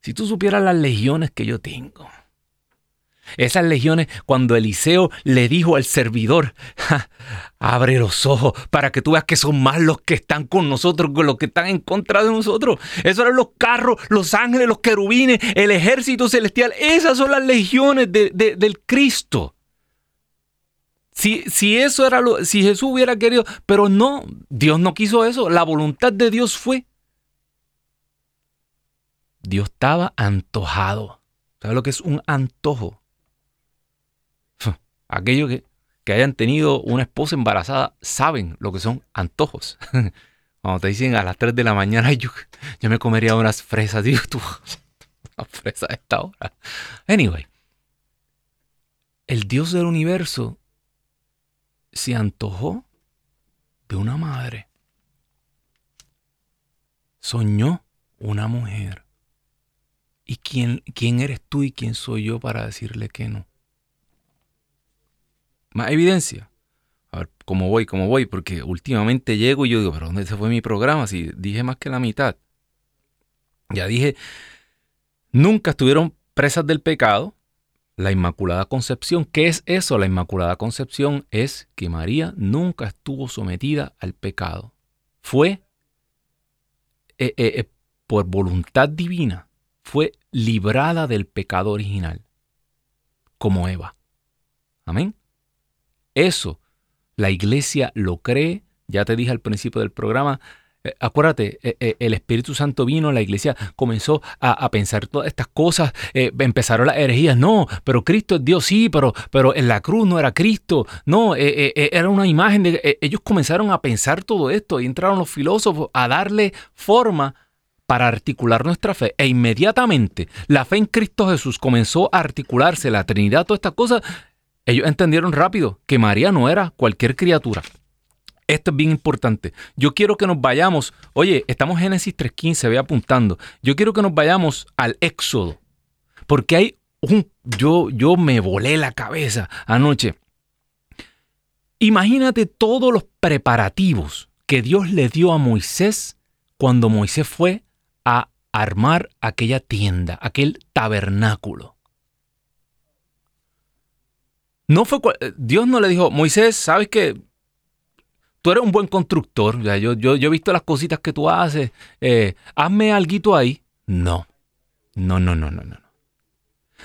si tú supieras las legiones que yo tengo. Esas legiones, cuando Eliseo le dijo al servidor, abre los ojos para que tú veas que son más los que están con nosotros que los que están en contra de nosotros. Esos eran los carros, los ángeles, los querubines, el ejército celestial. Esas son las legiones del Cristo. Si, si, eso era lo, si Jesús hubiera querido, pero no, Dios no quiso eso. La voluntad de Dios fue. Dios estaba antojado. ¿Sabes lo que es un antojo? aquellos que, hayan tenido una esposa embarazada saben lo que son antojos. Cuando te dicen a las 3 de la mañana, yo, yo me comería unas fresas, digo tú, una fresa a esta hora. Anyway, el Dios del universo se antojó de una madre. Soñó una mujer. ¿Y quién, quién eres tú y quién soy yo para decirle que no? Más evidencia. a ver cómo voy, cómo voy, porque últimamente llego y yo digo, pero ¿dónde se fue mi programa? Si dije más que la mitad. Ya dije, nunca estuvieron presas del pecado, la Inmaculada Concepción. ¿Qué es eso? La Inmaculada Concepción es que María nunca estuvo sometida al pecado. Fue eh, eh, eh, por voluntad divina, fue librada del pecado original, como Eva. Amén. Eso, la iglesia lo cree, ya te dije al principio del programa, acuérdate, eh, eh, el Espíritu Santo vino, la iglesia comenzó a, pensar todas estas cosas, empezaron las herejías, no, pero Cristo es Dios, sí, pero, pero en la cruz no era Cristo, no, era una imagen de... ellos comenzaron a pensar todo esto y entraron los filósofos a darle forma para articular nuestra fe. E inmediatamente la fe en Cristo Jesús comenzó a articularse, la Trinidad, todas estas cosas, ellos entendieron rápido que María no era cualquier criatura. Esto es bien importante. Yo quiero que nos vayamos, oye, estamos en Génesis 3.15, ve apuntando. Yo quiero que nos vayamos al Éxodo. Porque hay un, yo, yo me volé la cabeza anoche. Imagínate todos los preparativos que Dios le dio a Moisés cuando Moisés fue a armar aquella tienda, aquel tabernáculo. No fue Dios no le dijo, Moisés, ¿sabes qué? Tú eres un buen constructor, yo, yo, yo, he visto las cositas que tú haces, eh, hazme algo ahí. No, no, no, no, no, no.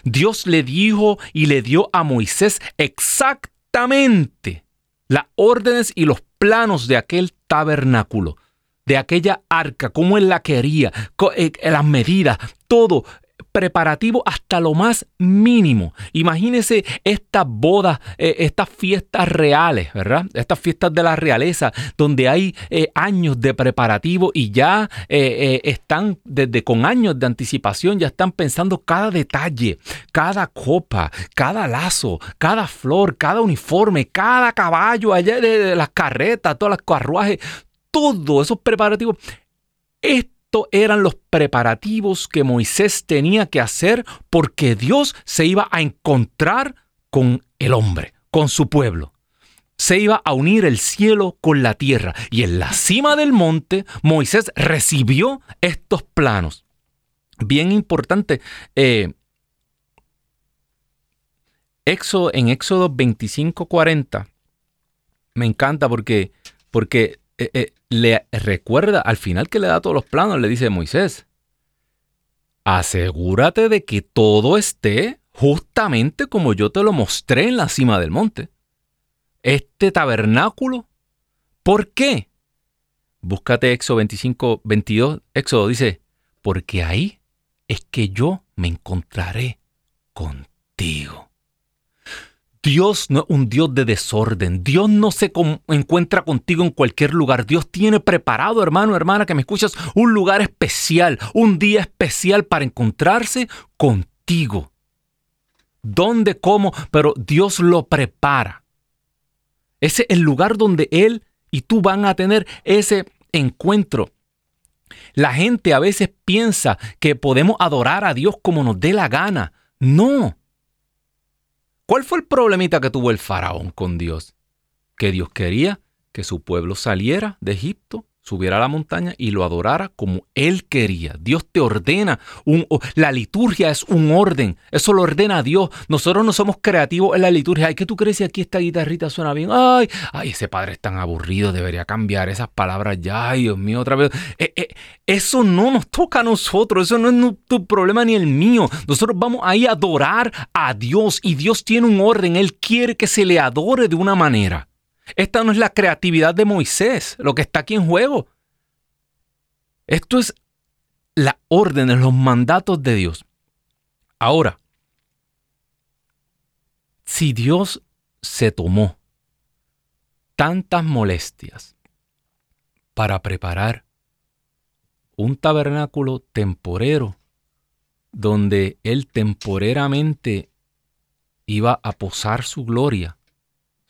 Dios le dijo y le dio a Moisés exactamente las órdenes y los planos de aquel tabernáculo, de aquella arca, cómo él la quería, eh, las medidas, todo preparativo hasta lo más mínimo. Imagínese estas bodas, eh, estas fiestas reales, ¿verdad? Estas fiestas de la realeza, donde hay eh, años de preparativo y ya eh, están desde con años de anticipación, ya están pensando cada detalle, cada copa, cada lazo, cada flor, cada uniforme, cada caballo allá de, las carretas, todas las carruajes, todos esos preparativos eran los preparativos que Moisés tenía que hacer porque Dios se iba a encontrar con el hombre, con su pueblo. Se iba a unir el cielo con la tierra. Y en la cima del monte Moisés recibió estos planos. Bien importante. Eh, en Éxodo 25:40 me encanta porque, porque eh, eh, le recuerda al final que le da todos los planos, le dice Moisés, asegúrate de que todo esté justamente como yo te lo mostré en la cima del monte. Este tabernáculo, ¿por qué? Búscate Éxodo 25, 22, Éxodo dice, porque ahí es que yo me encontraré contigo. Dios no es un Dios de desorden. Dios no se encuentra contigo en cualquier lugar. Dios tiene preparado, hermano, hermana, que me escuchas, un lugar especial, un día especial para encontrarse contigo. ¿Dónde, cómo? Pero Dios lo prepara. Ese es el lugar donde Él y tú van a tener ese encuentro. La gente a veces piensa que podemos adorar a Dios como nos dé la gana. No. ¿Cuál fue el problemita que tuvo el faraón con Dios? Que Dios quería que su pueblo saliera de Egipto subiera a la montaña y lo adorara como él quería. Dios te ordena. La liturgia es un orden. Eso lo ordena Dios. Nosotros no somos creativos en la liturgia. Ay, ¿qué tú crees si aquí esta guitarrita suena bien? Ay, ay, ese padre es tan aburrido. Debería cambiar esas palabras ya. Ay, Dios mío, otra vez. Eh, eh, eso no nos toca a nosotros. Eso no es tu problema ni el mío. Nosotros vamos ahí a adorar a Dios y Dios tiene un orden. Él quiere que se le adore de una manera. Esta no es la creatividad de Moisés, lo que está aquí en juego. Esto es la orden, los mandatos de Dios. Ahora, si Dios se tomó tantas molestias para preparar un tabernáculo temporero donde Él temporeramente iba a posar su gloria,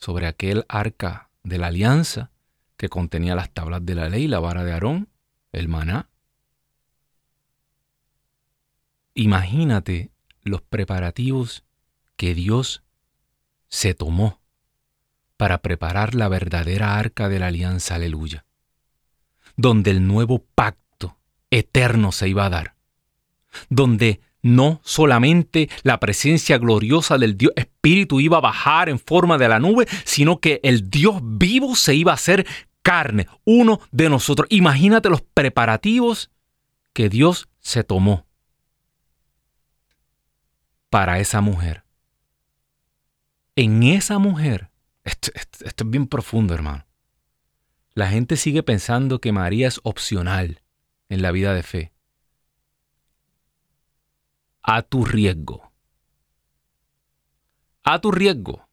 sobre aquel arca de la alianza que contenía las tablas de la ley, la vara de Aarón, el maná. Imagínate los preparativos que Dios se tomó para preparar la verdadera arca de la alianza, aleluya, donde el nuevo pacto eterno se iba a dar, donde no solamente la presencia gloriosa del Dios Espíritu iba a bajar en forma de la nube, sino que el Dios vivo se iba a hacer carne, uno de nosotros. Imagínate los preparativos que Dios se tomó para esa mujer. En esa mujer, esto, es bien profundo, hermano. La gente sigue pensando que María es opcional en la vida de fe a tu riesgo. A tu riesgo.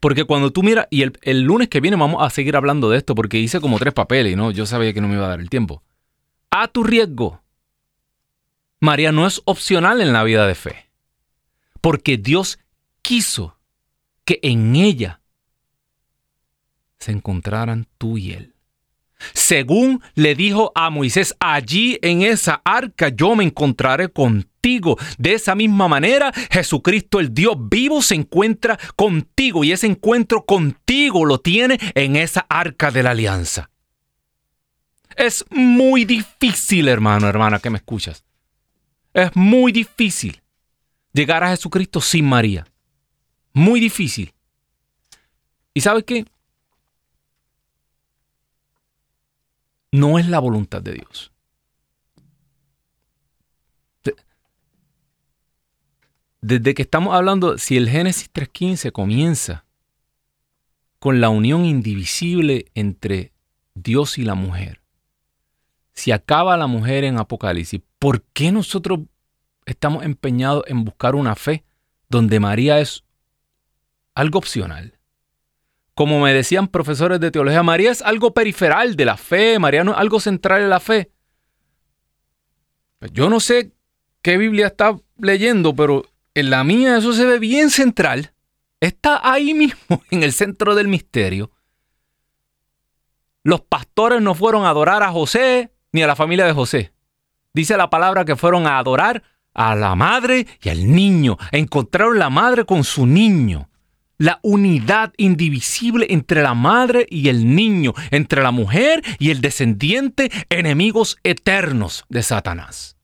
Porque cuando tú miras, y el, lunes que viene vamos a seguir hablando de esto porque hice como tres papeles y no, yo sabía que no me iba a dar el tiempo. A tu riesgo. María no es opcional en la vida de fe. Porque Dios quiso que en ella se encontraran tú y él. Según le dijo a Moisés, allí en esa arca yo me encontraré contigo. De esa misma manera, Jesucristo el Dios vivo se encuentra contigo y ese encuentro contigo lo tiene en esa arca de la alianza. Es muy difícil, hermano, hermana, que me escuchas. Es muy difícil llegar a Jesucristo sin María. Muy difícil. ¿Y sabes qué? No es la voluntad de Dios. Desde que estamos hablando, si el Génesis 3.15 comienza con la unión indivisible entre Dios y la mujer, si acaba la mujer en Apocalipsis, ¿por qué nosotros estamos empeñados en buscar una fe donde María es algo opcional? Como me decían profesores de teología, María es algo periferal de la fe, María no es algo central en la fe. Yo no sé qué Biblia está leyendo, pero en la mía eso se ve bien central. Está ahí mismo, en el centro del misterio. Los pastores no fueron a adorar a José ni a la familia de José. Dice la palabra que fueron a adorar a la madre y al niño. Encontraron la madre con su niño la unidad indivisible entre la madre y el niño, entre la mujer y el descendiente, enemigos eternos de Satanás.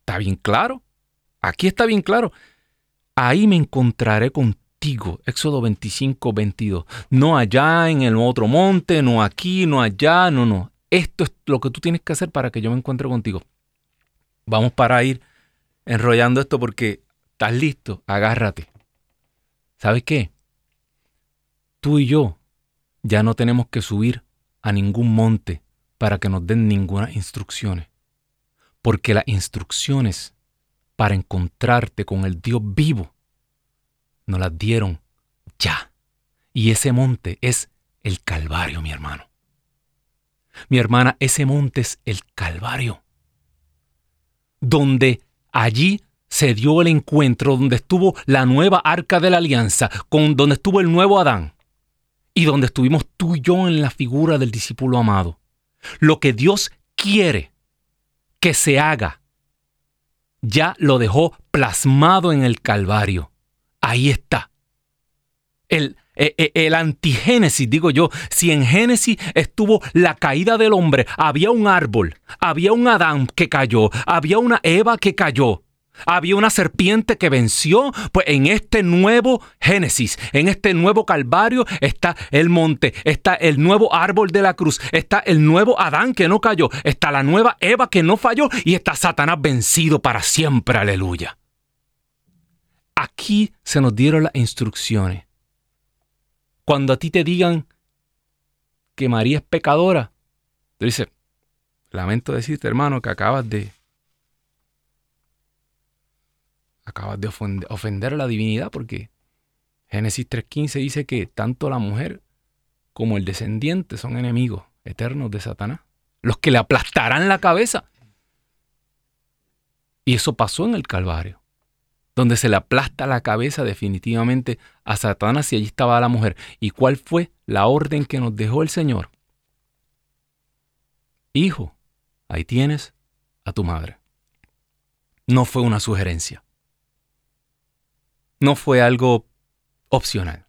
¿Está bien claro? Aquí está bien claro. Ahí me encontraré contigo. Éxodo 25, 22. No allá en el otro monte, no aquí, no allá, no, no. Esto es lo que tú tienes que hacer para que yo me encuentre contigo. Vamos para ir enrollando esto porque estás listo, agárrate. ¿Sabes qué? Tú y yo ya no tenemos que subir a ningún monte para que nos den ninguna instrucciones. Porque las instrucciones para encontrarte con el Dios vivo nos las dieron ya. Y ese monte es el Calvario, mi hermano. Mi hermana, ese monte es el Calvario. Donde allí se dio el encuentro donde estuvo la nueva arca de la alianza, con donde estuvo el nuevo Adán y donde estuvimos tú y yo en la figura del discípulo amado. Lo que Dios quiere que se haga, ya lo dejó plasmado en el Calvario. Ahí está. El, el, e, el, antigénesis, digo yo, si en Génesis estuvo la caída del hombre, había un árbol, había un Adán que cayó, había una Eva que cayó, había una serpiente que venció, pues en este nuevo Génesis, en este nuevo Calvario está el monte, está el nuevo árbol de la cruz, está el nuevo Adán que no cayó, está la nueva Eva que no falló y está Satanás vencido para siempre, aleluya. Aquí se nos dieron las instrucciones. Cuando a ti te digan que María es pecadora, tú dices, lamento decirte hermano que acabas de acabas de ofender a la divinidad porque Génesis 3.15 dice que tanto la mujer como el descendiente son enemigos eternos de Satanás, los que le aplastarán la cabeza. Y eso pasó en el Calvario, donde se le aplasta la cabeza definitivamente a Satanás y allí estaba la mujer. ¿Y cuál fue la orden que nos dejó el Señor? Hijo, ahí tienes a tu madre. No fue una sugerencia no fue algo opcional.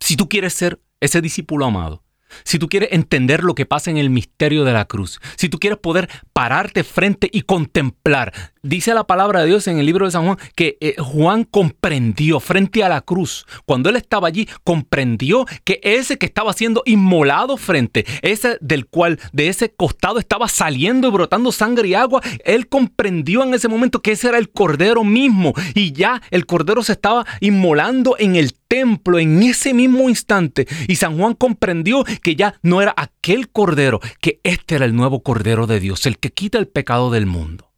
Si tú quieres ser ese discípulo amado, si tú quieres entender lo que pasa en el misterio de la cruz, si tú quieres poder pararte frente y contemplar, dice la palabra de Dios en el libro de San Juan que eh, Juan comprendió frente a la cruz, cuando él estaba allí, comprendió que ese que estaba siendo inmolado frente, ese del cual de ese costado estaba saliendo y brotando sangre y agua, él comprendió en ese momento que ese era el cordero mismo. Y ya el cordero se estaba inmolando en el templo en ese mismo instante. Y San Juan comprendió que ya no era aquel cordero, que este era el nuevo cordero de Dios, el que quita el pecado del mundo.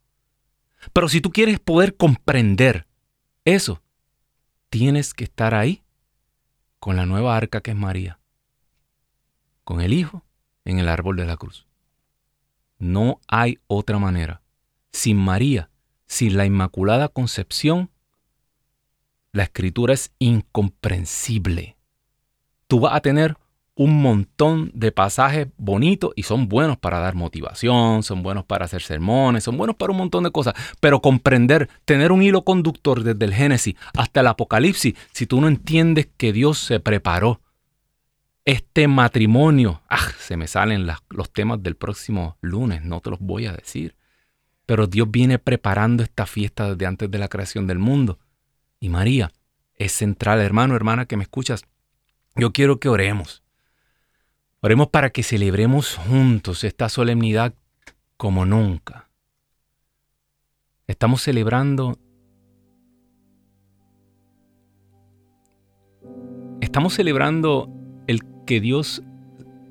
Pero si tú quieres poder comprender eso, tienes que estar ahí con la nueva arca que es María, con el Hijo en el árbol de la cruz. No hay otra manera. Sin María, sin la Inmaculada Concepción, la escritura es incomprensible. Tú vas a tener un montón de pasajes bonitos y son buenos para dar motivación, son buenos para hacer sermones, son buenos para un montón de cosas, pero comprender, tener un hilo conductor desde el Génesis hasta el Apocalipsis, si tú no entiendes que Dios se preparó este matrimonio, ah, se me salen los temas del próximo lunes, no te los voy a decir, pero Dios viene preparando esta fiesta desde antes de la creación del mundo. Y María es central, hermano, hermana que me escuchas. Yo quiero que oremos Oremos para que celebremos juntos esta solemnidad como nunca. Estamos celebrando Estamos celebrando el que Dios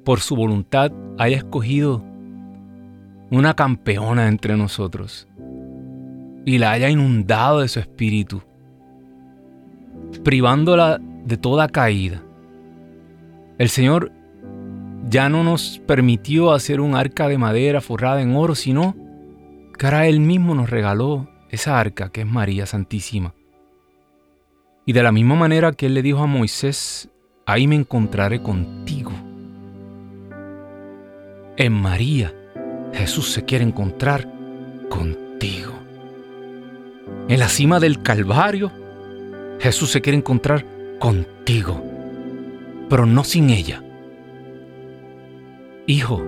por su voluntad haya escogido una campeona entre nosotros y la haya inundado de su espíritu, privándola de toda caída. El Señor ya no nos permitió hacer un arca de madera forrada en oro, sino que ahora Él mismo nos regaló esa arca que es María Santísima. Y de la misma manera que Él le dijo a Moisés, ahí me encontraré contigo. En María, Jesús se quiere encontrar contigo. En la cima del Calvario, Jesús se quiere encontrar contigo, pero no sin ella. Hijo,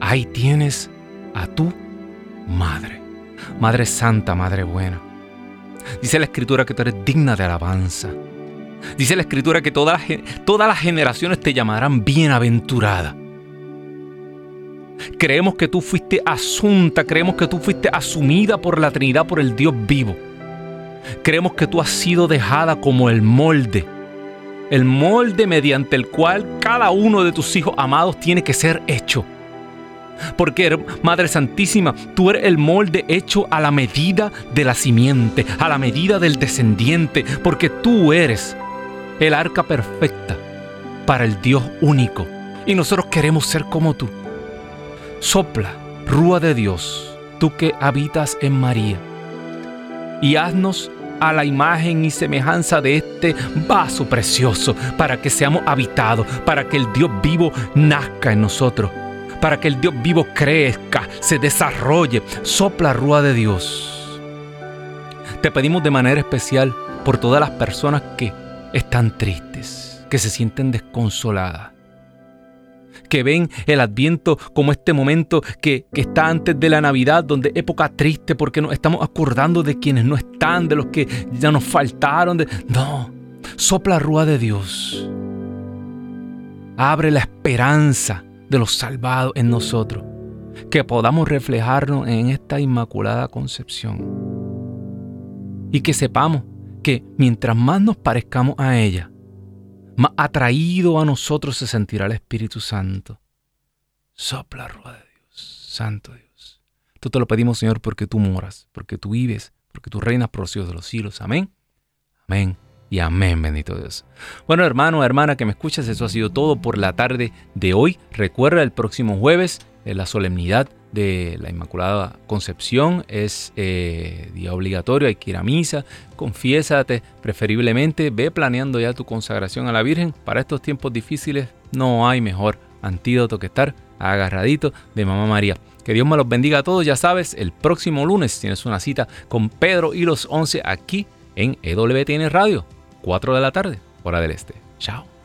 ahí tienes a tu madre, Madre Santa, Madre Buena. Dice la Escritura que tú eres digna de alabanza. Dice la Escritura que todas, todas las generaciones te llamarán bienaventurada. Creemos que tú fuiste asunta, creemos que tú fuiste asumida por la Trinidad, por el Dios vivo. Creemos que tú has sido dejada como el molde el molde mediante el cual cada uno de tus hijos amados tiene que ser hecho. Porque, Madre Santísima, tú eres el molde hecho a la medida de la simiente, a la medida del descendiente, porque tú eres el arca perfecta para el Dios único. Y nosotros queremos ser como tú. Sopla, rúa de Dios, tú que habitas en María, y haznos a la imagen y semejanza de este vaso precioso, para que seamos habitados, para que el Dios vivo nazca en nosotros, para que el Dios vivo crezca, se desarrolle, sopla rúa de Dios. Te pedimos de manera especial por todas las personas que están tristes, que se sienten desconsoladas que ven el adviento como este momento que, está antes de la Navidad, donde época triste porque nos estamos acordando de quienes no están, de los que ya nos faltaron. De... No, sopla rúa de Dios. Abre la esperanza de los salvados en nosotros, que podamos reflejarnos en esta inmaculada concepción. Y que sepamos que mientras más nos parezcamos a ella, más atraído a nosotros se sentirá el Espíritu Santo. Sopla, rueda de Dios, Santo Dios. Tú te lo pedimos, Señor, porque tú moras, porque tú vives, porque tú reinas por los cielos de los cielos. Amén. Amén y amén, bendito Dios. Bueno, hermano, hermana que me escuchas, eso ha sido todo por la tarde de hoy. Recuerda el próximo jueves, la solemnidad de la Inmaculada Concepción es eh, día obligatorio, hay que ir a misa, confiésate preferiblemente, ve planeando ya tu consagración a la Virgen. Para estos tiempos difíciles no hay mejor antídoto que estar agarradito de Mamá María. Que Dios me los bendiga a todos, ya sabes, el próximo lunes tienes una cita con Pedro y los 11 aquí en EWTN Radio 4 de la tarde, hora del este. Chao.